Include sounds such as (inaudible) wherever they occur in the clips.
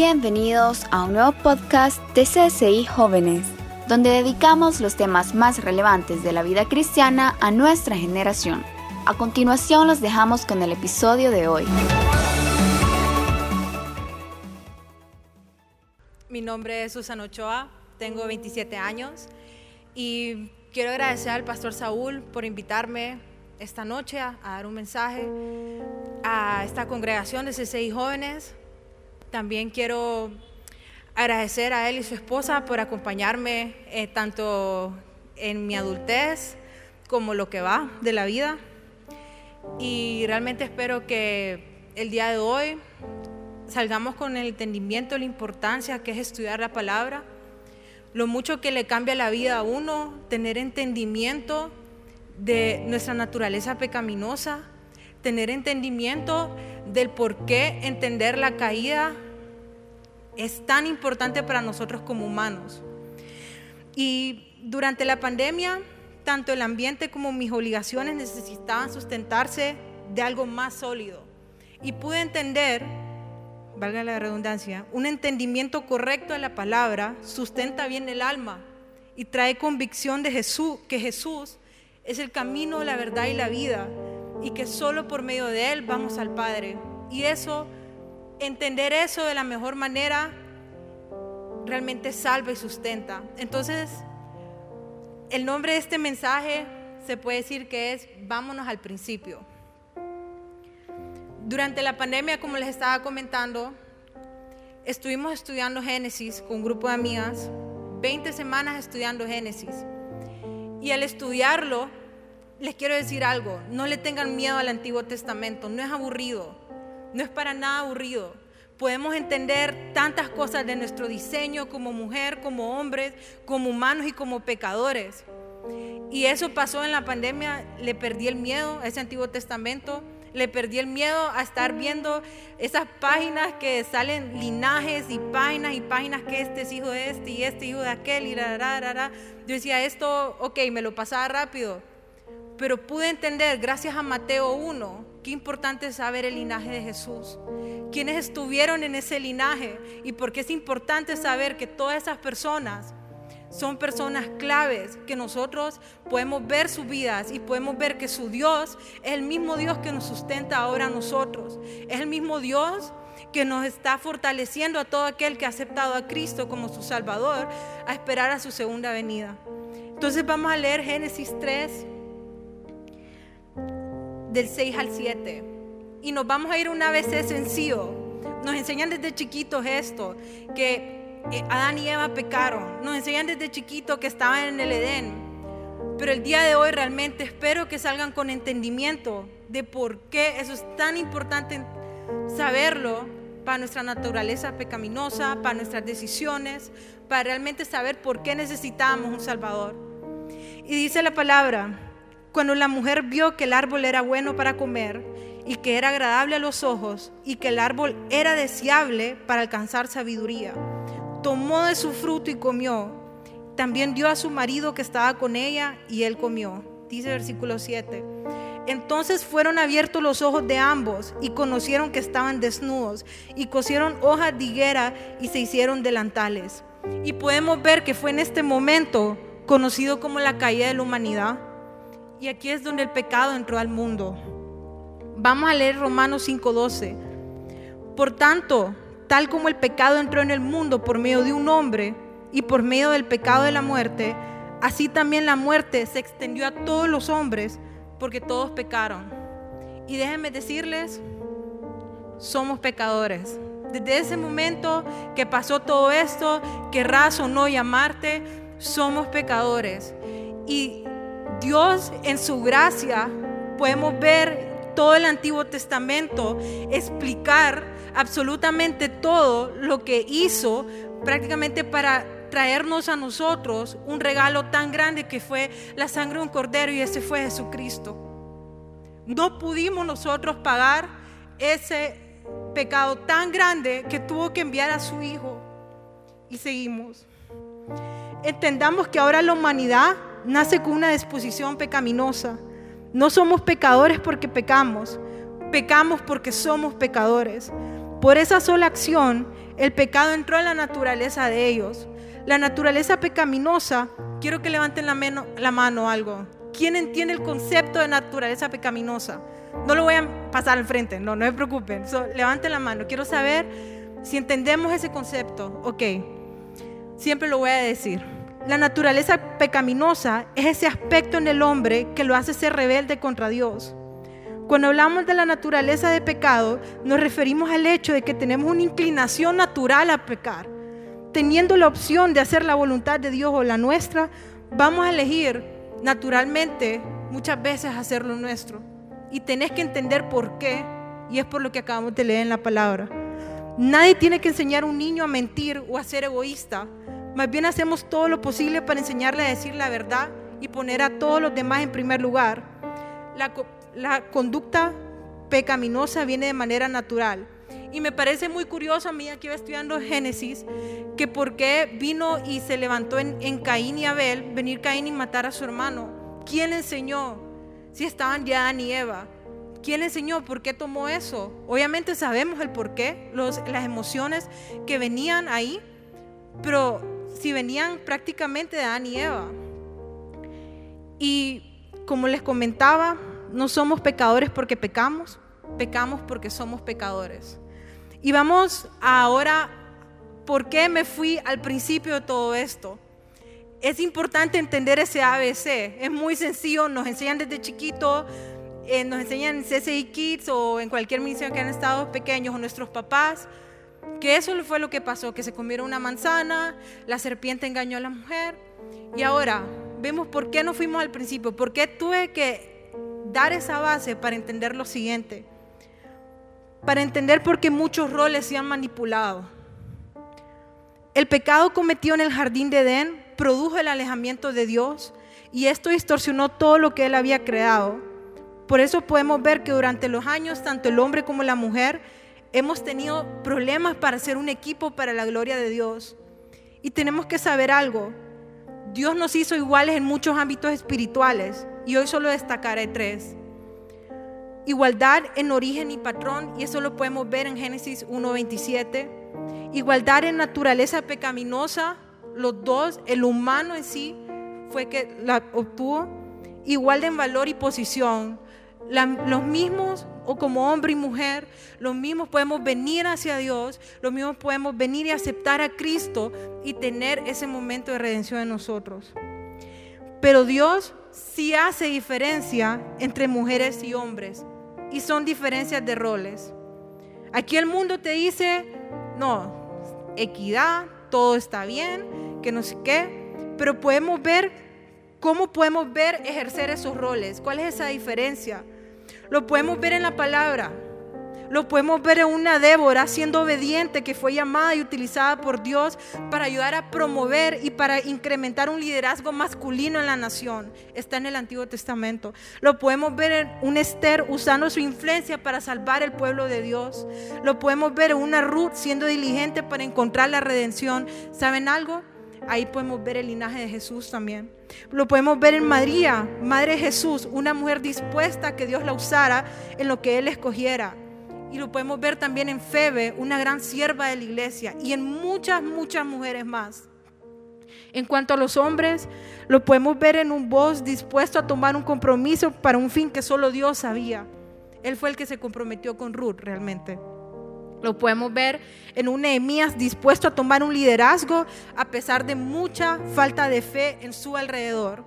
Bienvenidos a un nuevo podcast de CSI Jóvenes, donde dedicamos los temas más relevantes de la vida cristiana a nuestra generación. A continuación los dejamos con el episodio de hoy. Mi nombre es Susana Ochoa, tengo 27 años y quiero agradecer al pastor Saúl por invitarme esta noche a, dar un mensaje a esta congregación de CCI Jóvenes. También quiero agradecer a él y su esposa por acompañarme eh, tanto en mi adultez como lo que va de la vida. Y realmente espero que el día de hoy salgamos con el entendimiento de la importancia que es estudiar la palabra, lo mucho que le cambia la vida a uno, tener entendimiento de nuestra naturaleza pecaminosa, tener entendimiento del por qué entender la caída es tan importante para nosotros como humanos. Y durante la pandemia, tanto el ambiente como mis obligaciones necesitaban sustentarse de algo más sólido. Y pude entender valga la redundancia, un entendimiento correcto de la palabra sustenta bien el alma y trae convicción de Jesús, que Jesús es el camino, la verdad y la vida y que solo por medio de Él vamos al Padre. Y eso, entender eso de la mejor manera, realmente salva y sustenta. Entonces, el nombre de este mensaje se puede decir que es vámonos al principio. Durante la pandemia, como les estaba comentando, estuvimos estudiando Génesis con un grupo de amigas, 20 semanas estudiando Génesis. Y al estudiarlo, les quiero decir algo, no le tengan miedo al Antiguo Testamento, no es aburrido, no es para nada aburrido. Podemos entender tantas cosas de nuestro diseño como mujer, como hombres, como humanos y como pecadores. Y eso pasó en la pandemia, le perdí el miedo a ese Antiguo Testamento le perdí el miedo a estar viendo esas páginas que salen linajes y páginas y páginas que este es hijo de este y este hijo de aquel y la, Yo decía, esto, ok, me lo pasaba rápido. Pero pude entender, gracias a Mateo 1, qué importante es saber el linaje de Jesús. Quienes estuvieron en ese linaje y por qué es importante saber que todas esas personas son personas claves que nosotros podemos ver sus vidas y podemos ver que su Dios es el mismo Dios que nos sustenta ahora a nosotros. Es el mismo Dios que nos está fortaleciendo a todo aquel que ha aceptado a Cristo como su Salvador a esperar a su segunda venida. Entonces vamos a leer Génesis 3 del 6 al 7 y nos vamos a ir una vez sencillo. Nos enseñan desde chiquitos esto, que eh, Adán y Eva pecaron. Nos enseñan desde chiquito que estaban en el Edén. Pero el día de hoy realmente espero que salgan con entendimiento de por qué eso es tan importante saberlo para nuestra naturaleza pecaminosa, para nuestras decisiones, para realmente saber por qué necesitamos un Salvador. Y dice la palabra, cuando la mujer vio que el árbol era bueno para comer y que era agradable a los ojos y que el árbol era deseable para alcanzar sabiduría tomó de su fruto y comió. También dio a su marido que estaba con ella y él comió. Dice versículo 7. Entonces fueron abiertos los ojos de ambos y conocieron que estaban desnudos y cosieron hojas de higuera y se hicieron delantales. Y podemos ver que fue en este momento conocido como la caída de la humanidad. Y aquí es donde el pecado entró al mundo. Vamos a leer Romanos 5:12. Por tanto, tal como el pecado entró en el mundo por medio de un hombre y por medio del pecado de la muerte, así también la muerte se extendió a todos los hombres porque todos pecaron. Y déjenme decirles, somos pecadores. Desde ese momento que pasó todo esto, querrás o no llamarte, somos pecadores. Y Dios en su gracia podemos ver todo el Antiguo Testamento explicar absolutamente todo lo que hizo prácticamente para traernos a nosotros un regalo tan grande que fue la sangre de un cordero y ese fue Jesucristo. No pudimos nosotros pagar ese pecado tan grande que tuvo que enviar a su Hijo y seguimos. Entendamos que ahora la humanidad nace con una disposición pecaminosa. No somos pecadores porque pecamos, pecamos porque somos pecadores. Por esa sola acción, el pecado entró en la naturaleza de ellos. La naturaleza pecaminosa, quiero que levanten la, mano, la mano algo. ¿Quién entiende el concepto de naturaleza pecaminosa? No lo voy a pasar al frente, no, no se preocupen. levanten la mano. Quiero saber si entendemos ese concepto. Ok, siempre lo voy a decir. La naturaleza pecaminosa es ese aspecto en el hombre que lo hace ser rebelde contra Dios. Cuando hablamos de la naturaleza de pecado, nos referimos al hecho de que tenemos una inclinación natural a pecar. Teniendo la opción de hacer la voluntad de Dios o la nuestra, vamos a elegir naturalmente muchas veces hacer lo nuestro. Y tenés que entender por qué, y es por lo que acabamos de leer en la palabra. Nadie tiene que enseñar a un niño a mentir o a ser egoísta. Más bien hacemos todo lo posible para enseñarle a decir la verdad y poner a todos los demás en primer lugar. La, la conducta pecaminosa viene de manera natural. Y me parece muy curioso a mí aquí estudiando Génesis, que por qué vino y se levantó en, en, Caín y Abel, venir Caín y matar a su hermano. ¿Quién enseñó? Si estaban ya Adán y Eva. ¿Quién enseñó? ¿Por qué tomó eso? Obviamente sabemos el por qué, los, las emociones que venían ahí, pero si venían prácticamente de Adán y Eva. Y como les comentaba, no somos pecadores porque pecamos, pecamos porque somos pecadores. Y vamos ahora, ¿por qué me fui al principio de todo esto? Es importante entender ese ABC, es muy sencillo, nos enseñan desde chiquito, eh, nos enseñan en CCI Kids o en cualquier misión que han estado pequeños o nuestros papás, que eso fue lo que pasó, que se comieron una manzana, la serpiente engañó a la mujer. Y ahora vemos por qué no fuimos al principio, por qué tuve que dar esa base para entender lo siguiente, para entender por qué muchos roles se han manipulado. El pecado cometido en el jardín de Edén produjo el alejamiento de Dios y esto distorsionó todo lo que él había creado. Por eso podemos ver que durante los años tanto el hombre como la mujer hemos tenido problemas para ser un equipo para la gloria de Dios. Y tenemos que saber algo. Dios nos hizo iguales en muchos ámbitos espirituales y hoy solo destacaré tres. Igualdad en origen y patrón, y eso lo podemos ver en Génesis 1.27. Igualdad en naturaleza pecaminosa, los dos, el humano en sí fue que la obtuvo. Igual en valor y posición, los mismos o como hombre y mujer, los mismos podemos venir hacia Dios, los mismos podemos venir y aceptar a Cristo y tener ese momento de redención en nosotros. Pero Dios sí hace diferencia entre mujeres y hombres y son diferencias de roles. Aquí el mundo te dice, no, equidad, todo está bien, que no sé qué, pero podemos ver cómo podemos ver ejercer esos roles, cuál es esa diferencia. Lo podemos ver en la palabra. Lo podemos ver en una Débora siendo obediente que fue llamada y utilizada por Dios para ayudar a promover y para incrementar un liderazgo masculino en la nación. Está en el Antiguo Testamento. Lo podemos ver en un Esther usando su influencia para salvar el pueblo de Dios. Lo podemos ver en una Ruth siendo diligente para encontrar la redención. ¿Saben algo? Ahí podemos ver el linaje de Jesús también. Lo podemos ver en María, Madre de Jesús, una mujer dispuesta a que Dios la usara en lo que Él escogiera. Y lo podemos ver también en Febe, una gran sierva de la iglesia, y en muchas, muchas mujeres más. En cuanto a los hombres, lo podemos ver en un voz dispuesto a tomar un compromiso para un fin que solo Dios sabía. Él fue el que se comprometió con Ruth realmente. Lo podemos ver en un Nehemías dispuesto a tomar un liderazgo a pesar de mucha falta de fe en su alrededor.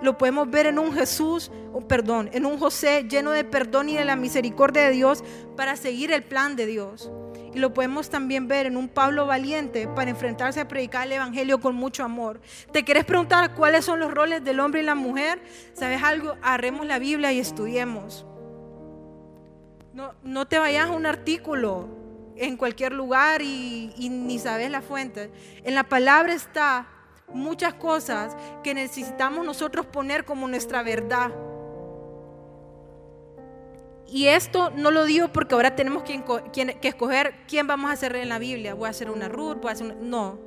Lo podemos ver en un Jesús, oh, perdón, en un José lleno de perdón y de la misericordia de Dios para seguir el plan de Dios. Y lo podemos también ver en un Pablo valiente para enfrentarse a predicar el Evangelio con mucho amor. ¿Te quieres preguntar cuáles son los roles del hombre y la mujer? ¿Sabes algo? Agarremos la Biblia y estudiemos. No, no te vayas a un artículo en cualquier lugar y, ni sabes la fuente. En la palabra está muchas cosas que necesitamos nosotros poner como nuestra verdad. Y esto no lo digo porque ahora tenemos que, que, escoger quién vamos a hacer en la Biblia. Voy a hacer una Ruth, voy a hacer una... No.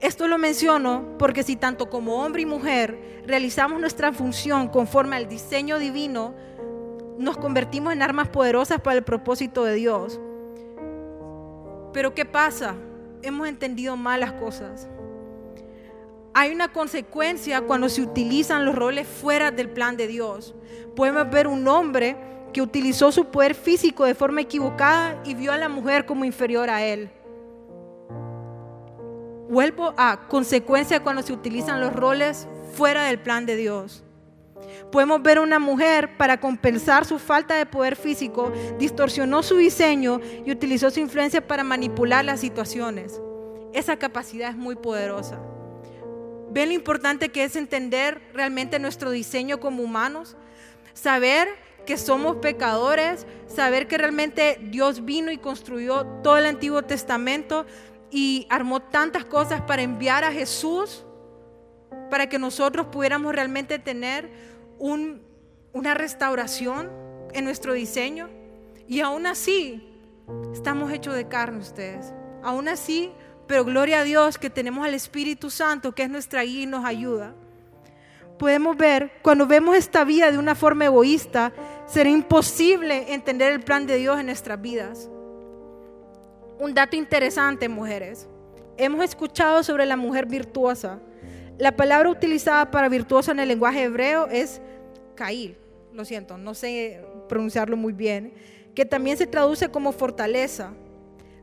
Esto lo menciono porque si tanto como hombre y mujer realizamos nuestra función conforme al diseño divino, nos convertimos en armas poderosas para el propósito de Dios. Pero ¿qué pasa? Hemos entendido mal las cosas. Hay una consecuencia cuando se utilizan los roles fuera del plan de Dios. Podemos ver un hombre que utilizó su poder físico de forma equivocada y vio a la mujer como inferior a él. Vuelvo a consecuencia cuando se utilizan los roles fuera del plan de Dios. Podemos ver una mujer para compensar su falta de poder físico, distorsionó su diseño y utilizó su influencia para manipular las situaciones. Esa capacidad es muy poderosa. ¿Ven lo importante que es entender realmente nuestro diseño como humanos? Saber que somos pecadores, saber que realmente Dios vino y construyó todo el Antiguo Testamento y armó tantas cosas para enviar a Jesús, para que nosotros pudiéramos realmente tener una restauración en nuestro diseño. Y aún así, estamos hechos de carne ustedes. Aún así, pero gloria a Dios que tenemos al Espíritu Santo, que es nuestra guía y nos ayuda. Podemos ver, cuando vemos esta vida de una forma egoísta, será imposible entender el plan de Dios en nuestras vidas. Un dato interesante, mujeres. Hemos escuchado sobre la mujer virtuosa. La palabra utilizada para virtuosa en el lenguaje hebreo es kail. Lo siento, no sé pronunciarlo muy bien. Que también se traduce como fortaleza.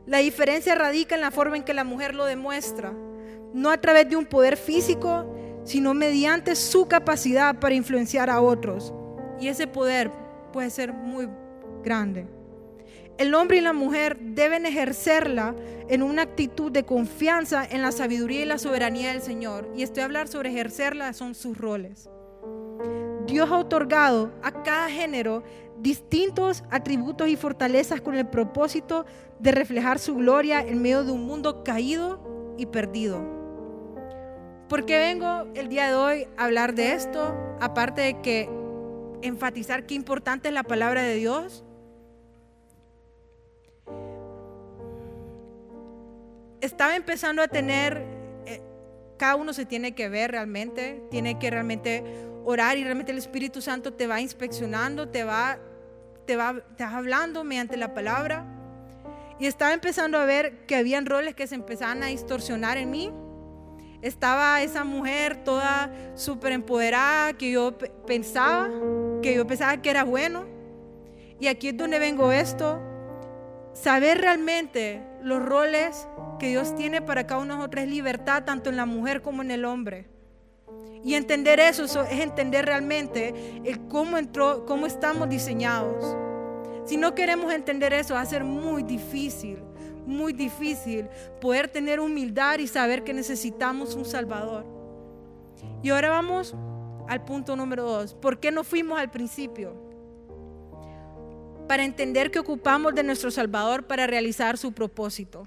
La diferencia radica en la forma en que la mujer lo demuestra. No a través de un poder físico, sino mediante su capacidad para influenciar a otros. Y ese poder puede ser muy grande. El hombre y la mujer deben ejercerla en una actitud de confianza en la sabiduría y la soberanía del Señor. Y estoy a hablar sobre ejercerla, son sus roles. Dios ha otorgado a cada género distintos atributos y fortalezas con el propósito de reflejar su gloria en medio de un mundo caído y perdido. ¿Por qué vengo el día de hoy a hablar de esto? Aparte de que enfatizar qué importante es la palabra de Dios estaba empezando a tener, eh, cada uno se tiene que ver realmente, tiene que realmente orar y realmente el Espíritu Santo te va inspeccionando, te va, te va, te va hablando mediante la palabra. Y estaba empezando a ver que habían roles que se empezaban a distorsionar en mí. Estaba esa mujer toda súper empoderada que yo pensaba, que yo pensaba que era bueno. Y aquí es donde vengo esto. Saber realmente los roles que Dios tiene para cada uno de nosotros es libertad, tanto en la mujer como en el hombre. Y entender eso, es entender realmente el cómo entró, cómo estamos diseñados. Si no queremos entender eso, va a ser muy difícil, muy difícil poder tener humildad y saber que necesitamos un Salvador. Y ahora vamos al punto número dos. ¿Por qué no fuimos al principio? Para entender que ocupamos de nuestro Salvador para realizar su propósito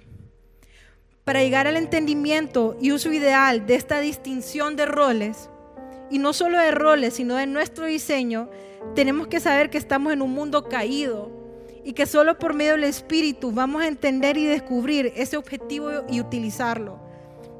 para llegar al entendimiento y uso ideal de esta distinción de roles, y no solo de roles, sino de nuestro diseño, tenemos que saber que estamos en un mundo caído y que solo por medio del Espíritu vamos a entender y descubrir ese objetivo y utilizarlo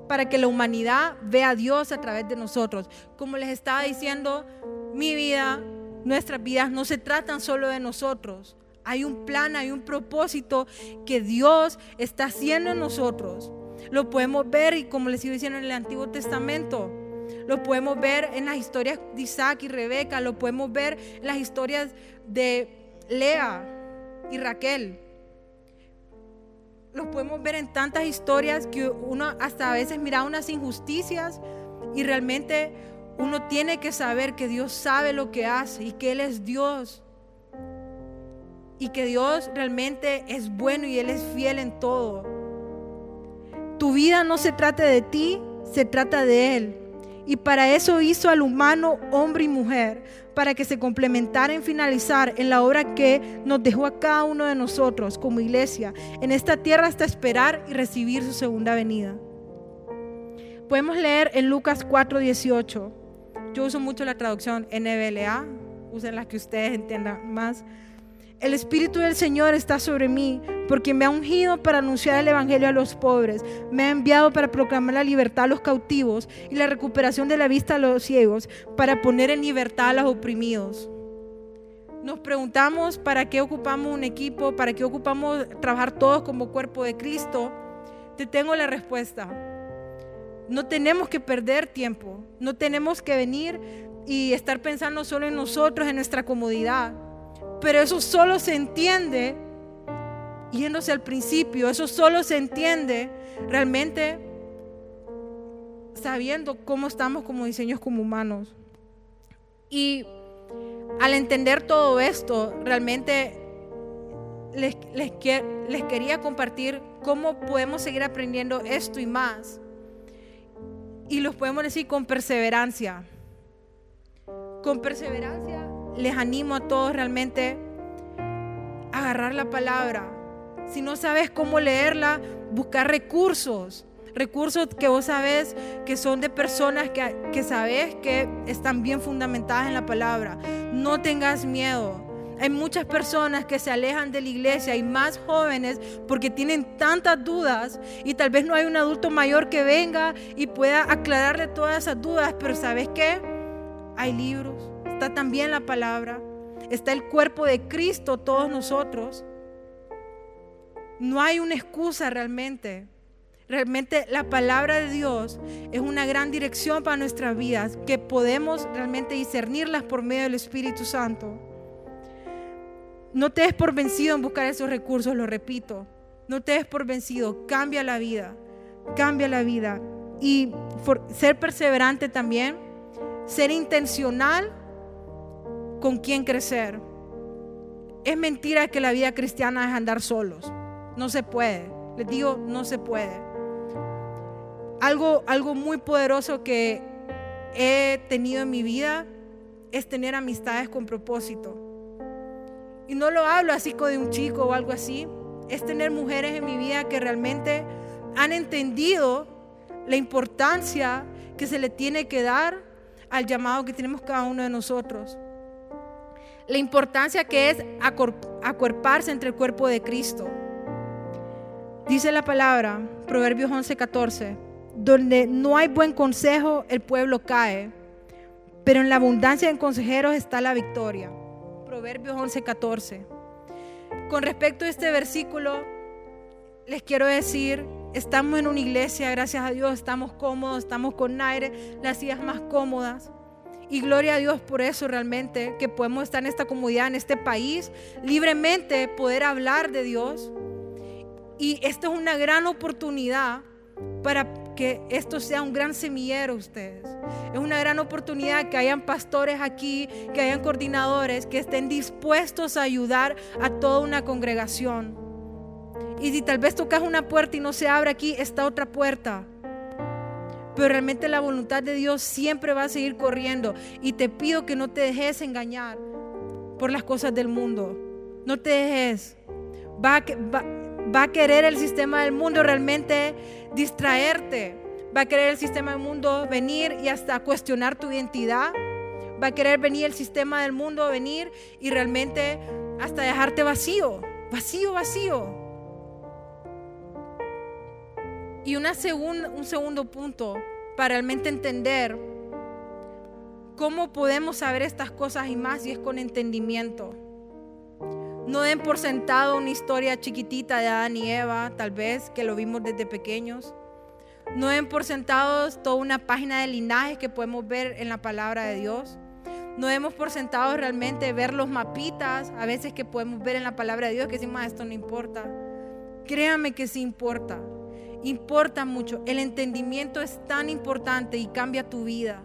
para que la humanidad vea a Dios a través de nosotros. Como les estaba diciendo, mi vida, nuestras vidas no se tratan solo de nosotros. Hay un plan, hay un propósito que Dios está haciendo en nosotros. Lo podemos ver, y como les iba diciendo en el Antiguo Testamento, lo podemos ver en las historias de Isaac y Rebeca, lo podemos ver en las historias de Lea y Raquel. Lo podemos ver en tantas historias que uno hasta a veces mira unas injusticias y realmente uno tiene que saber que Dios sabe lo que hace y que Él es Dios. Y que Dios realmente es bueno y Él es fiel en todo. Tu vida no se trata de ti, se trata de Él. Y para eso hizo al humano hombre y mujer, para que se complementara en finalizar en la obra que nos dejó a cada uno de nosotros como iglesia en esta tierra hasta esperar y recibir su segunda venida. Podemos leer en Lucas 4:18. Yo uso mucho la traducción NBLA, usen la que ustedes entiendan más. El Espíritu del Señor está sobre mí porque me ha ungido para anunciar el Evangelio a los pobres, me ha enviado para proclamar la libertad a los cautivos y la recuperación de la vista a los ciegos, para poner en libertad a los oprimidos. nos preguntamos para qué ocupamos un equipo, para qué ocupamos trabajar todos como cuerpo de Cristo, te tengo la respuesta. No tenemos que perder tiempo, no tenemos que venir y estar pensando solo en nosotros, en nuestra comodidad. Pero eso solo se entiende yéndose al principio, eso solo se entiende realmente sabiendo cómo estamos como diseños como humanos. Y al entender todo esto, realmente les, les, quería compartir cómo podemos seguir aprendiendo esto y más. Y los podemos decir con perseverancia. Con perseverancia les animo a todos realmente a agarrar la palabra. Si no sabes cómo leerla, buscar recursos recursos que vos sabes que son de personas que, que sabes que están bien fundamentadas en la palabra. No tengas miedo. Hay muchas personas que se alejan de la iglesia y más jóvenes porque tienen tantas dudas y tal vez no hay un adulto mayor que venga y pueda aclararle todas esas dudas, pero ¿sabes qué? Hay libros, está también la palabra, está el cuerpo de Cristo, todos nosotros. No hay una excusa realmente. Realmente la palabra de Dios es una gran dirección para nuestras vidas, que podemos realmente discernirlas por medio del Espíritu Santo. No te des por vencido en buscar esos recursos, lo repito. No te des por vencido, cambia la vida, cambia la vida. Y ser perseverante también, ser intencional con quién crecer. Es mentira que la vida cristiana es andar solos. No se puede. Les digo, no se puede algo, algo muy poderoso que he tenido en mi vida es tener amistades con propósito. Y no lo hablo así como de un chico o algo así. Es tener mujeres en mi vida que realmente han entendido la importancia que se le tiene que dar al llamado que tenemos cada uno de nosotros. La importancia que es acuerparse entre el cuerpo de Cristo. Dice la palabra, Proverbios 11:14 donde no hay buen consejo, el pueblo cae, pero en la abundancia de consejeros está la victoria. Proverbios 11:14. Con respecto a este versículo, les quiero decir, estamos en una iglesia, gracias a Dios, estamos cómodos, estamos con aire, las sillas más cómodas. Y gloria a Dios por eso realmente, que podemos estar en esta comunidad, en este país, libremente poder hablar de Dios. Y esta es una gran oportunidad para que esto sea un gran semillero ustedes. Es una gran oportunidad que hayan pastores aquí, que hayan coordinadores que estén dispuestos a ayudar a toda una congregación. Y si tal vez tocas una puerta y no se abre aquí, está otra puerta. Pero realmente la voluntad de Dios siempre va a seguir corriendo. Y te pido que no te dejes engañar por las cosas del mundo. No te dejes. Va, va, va a querer el sistema del mundo realmente distraerte. Va a querer el sistema del mundo venir y hasta cuestionar tu identidad. Va a querer venir el sistema del mundo venir y realmente hasta dejarte vacío, vacío, vacío. Y una un segundo punto para realmente entender cómo podemos saber estas cosas y más y es con entendimiento. No den por sentado una historia chiquitita de Adán y Eva, tal vez, que lo vimos desde pequeños. No den por sentado toda una página de linajes que podemos ver en la palabra de Dios. No demos por sentado realmente ver los mapitas, a veces que podemos ver en la palabra de Dios, que decimos, ah, esto no importa. Créame que sí importa. Importa mucho. El entendimiento es tan importante y cambia tu vida.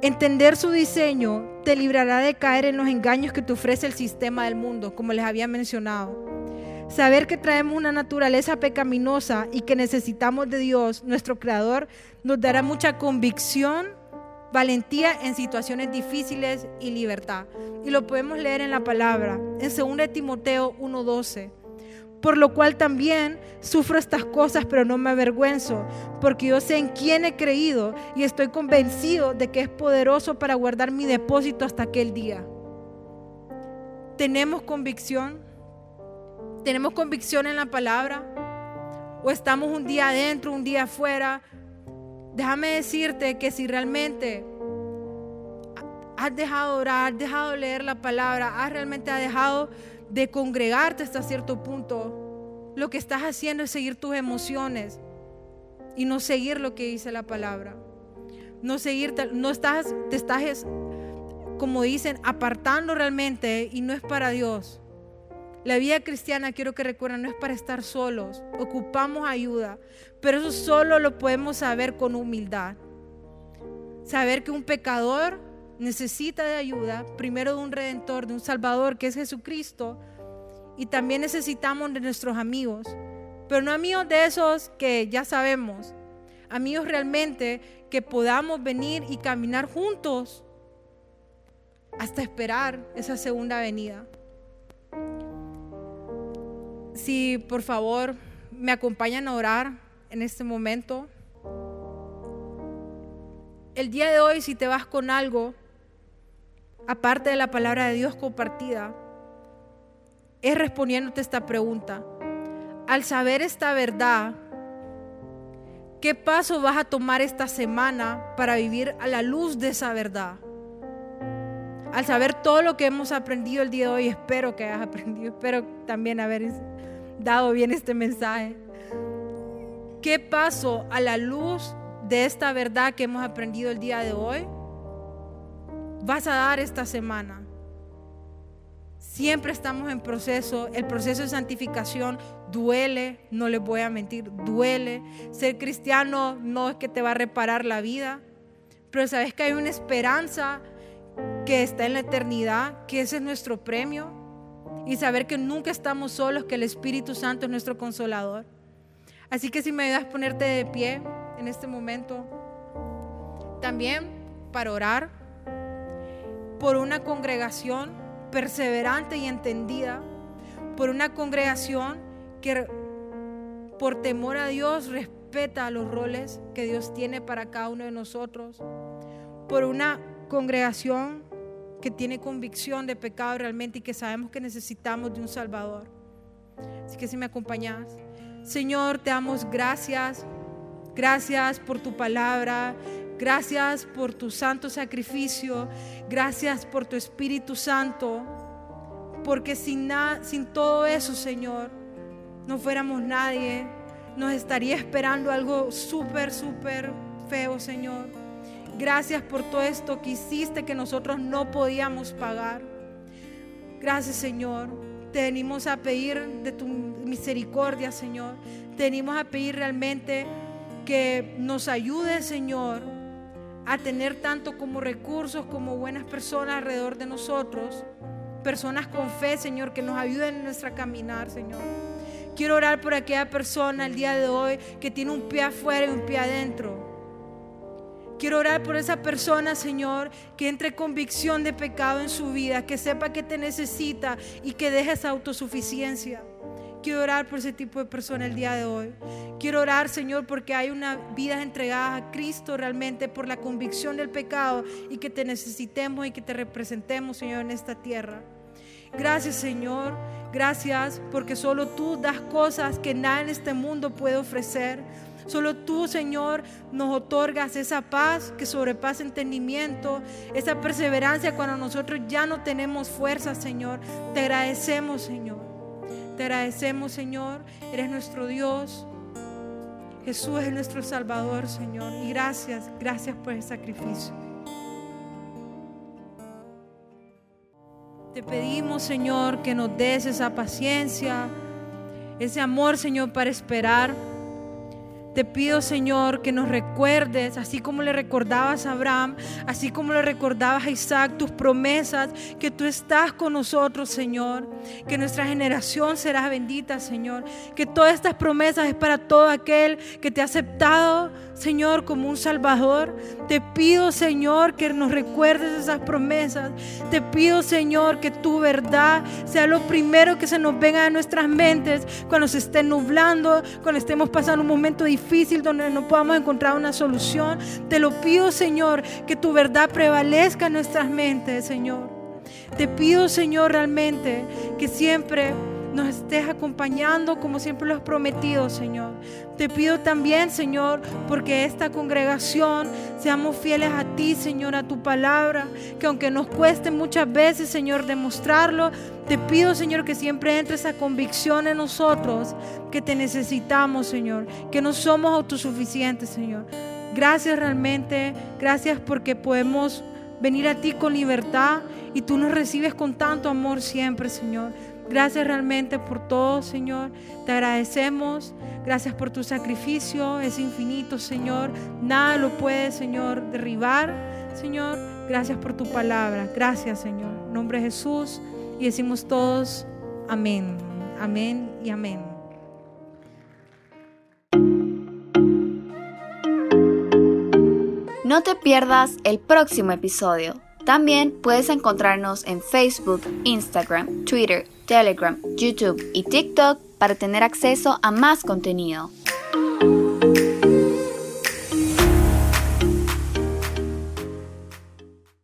Entender su diseño te librará de caer en los engaños que te ofrece el sistema del mundo, como les había mencionado. Saber que traemos una naturaleza pecaminosa y que necesitamos de Dios, nuestro Creador, nos dará mucha convicción, valentía en situaciones difíciles y libertad. Y lo podemos leer en la palabra, en 2 Timoteo 1:12 por lo cual también sufro estas cosas, pero no me avergüenzo, porque yo sé en quién he creído y estoy convencido de que es poderoso para guardar mi depósito hasta aquel día. ¿Tenemos convicción? ¿Tenemos convicción en la palabra? ¿O estamos un día adentro, un día afuera? Déjame decirte que si realmente has dejado orar, has dejado leer la palabra, has realmente dejado de congregarte hasta cierto punto. Lo que estás haciendo es seguir tus emociones y no seguir lo que dice la palabra. No seguir, no estás, te estás, como dicen, apartando realmente y no es para Dios. La vida cristiana, quiero que recuerden, no es para estar solos. Ocupamos ayuda, pero eso solo lo podemos saber con humildad. Saber que un pecador necesita de ayuda, primero de un redentor, de un salvador que es Jesucristo, y también necesitamos de nuestros amigos, pero no amigos de esos que ya sabemos, amigos realmente que podamos venir y caminar juntos hasta esperar esa segunda venida. Si por favor me acompañan a orar en este momento. El día de hoy, si te vas con algo, aparte de la palabra de Dios compartida, es respondiéndote esta pregunta. Al saber esta verdad, ¿qué paso vas a tomar esta semana para vivir a la luz de esa verdad? Al saber todo lo que hemos aprendido el día de hoy, espero que hayas (laughs) aprendido, espero también haber dado bien este mensaje. ¿Qué paso a la luz de esta verdad que hemos aprendido el día de hoy vas a dar esta semana. Siempre estamos en proceso. El proceso de santificación duele, no les voy a mentir, duele. Ser cristiano no es que te va a reparar la vida, pero sabes que hay una esperanza que está en la eternidad, que ese es nuestro premio. Y saber que nunca estamos solos, que el Espíritu Santo es nuestro consolador. Así que si me ayudas a ponerte de pie en este momento, también para orar por una congregación perseverante y entendida, por una congregación que por temor a Dios respeta los roles que Dios tiene para cada uno de nosotros, por una congregación que tiene convicción de pecado realmente y que sabemos que necesitamos de un Salvador. Así que si me acompañas, Señor, te damos gracias, gracias por tu palabra, Gracias por tu santo sacrificio. Gracias por tu Espíritu Santo. Porque sin, sin todo eso, Señor, no fuéramos nadie. Nos estaría esperando algo súper, súper feo, Señor. Gracias por todo esto que hiciste que nosotros no podíamos pagar. Gracias, Señor. Te venimos a pedir de tu misericordia, Señor. Te venimos a pedir realmente que nos ayude, Señor, a tener tanto como recursos como buenas personas alrededor de nosotros, personas con fe, Señor, que nos ayuden en nuestra caminar, Señor. Quiero orar por aquella persona el día de hoy que tiene un pie afuera y un pie adentro. Quiero orar por esa persona, Señor, que entre convicción de pecado en su vida, que sepa que te necesita y que deje esa autosuficiencia. Quiero orar por ese tipo de persona el día de hoy. Quiero orar, Señor, porque hay una vida entregada a Cristo realmente por la convicción del pecado y que te necesitemos y que te representemos, Señor, en esta tierra. Gracias, Señor. Gracias porque solo tú das cosas que nada en este mundo puede ofrecer. Solo tú, Señor, nos otorgas esa paz que sobrepasa entendimiento, esa perseverancia cuando nosotros ya no tenemos fuerza, Señor. Te agradecemos, Señor. Te agradecemos, Señor. Eres nuestro Dios. Jesús es nuestro Salvador, Señor. Y gracias, gracias por el sacrificio. Te pedimos, Señor, que nos des esa paciencia, ese amor, Señor, para esperar te pido, Señor, que nos recuerdes, así como le recordabas a Abraham, así como le recordabas a Isaac, tus promesas, que tú estás con nosotros, Señor, que nuestra generación será bendita, Señor, que todas estas promesas es para todo aquel que te ha aceptado, Señor, como un Salvador. Te pido, Señor, que nos recuerdes esas promesas. Te pido, Señor, que tu verdad sea lo primero que se nos venga a nuestras mentes cuando se esté nublando, cuando estemos pasando un momento difícil donde no podamos encontrar una solución. Te lo pido, Señor, que tu verdad prevalezca en nuestras mentes, Señor. Te pido, Señor, realmente que siempre nos estés acompañando como siempre lo has prometido, Señor. Te pido también, Señor, porque esta congregación seamos fieles a ti, Señor, a tu palabra, que aunque nos cueste muchas veces, Señor, demostrarlo, te pido, Señor, que siempre entre esa convicción en nosotros, que te necesitamos, Señor, que no somos autosuficientes, Señor. Gracias realmente, gracias porque podemos venir a ti con libertad y tú nos recibes con tanto amor siempre, Señor. Gracias realmente por todo, Señor. Te agradecemos. Gracias por tu sacrificio. Es infinito, Señor. Nada lo puede, Señor, derribar, Señor. Gracias por tu palabra. Gracias, Señor. En nombre de Jesús. Y decimos todos, amén. Amén y amén. No te pierdas el próximo episodio. También puedes encontrarnos en Facebook, Instagram, Twitter, Telegram, YouTube y TikTok para tener acceso a más contenido.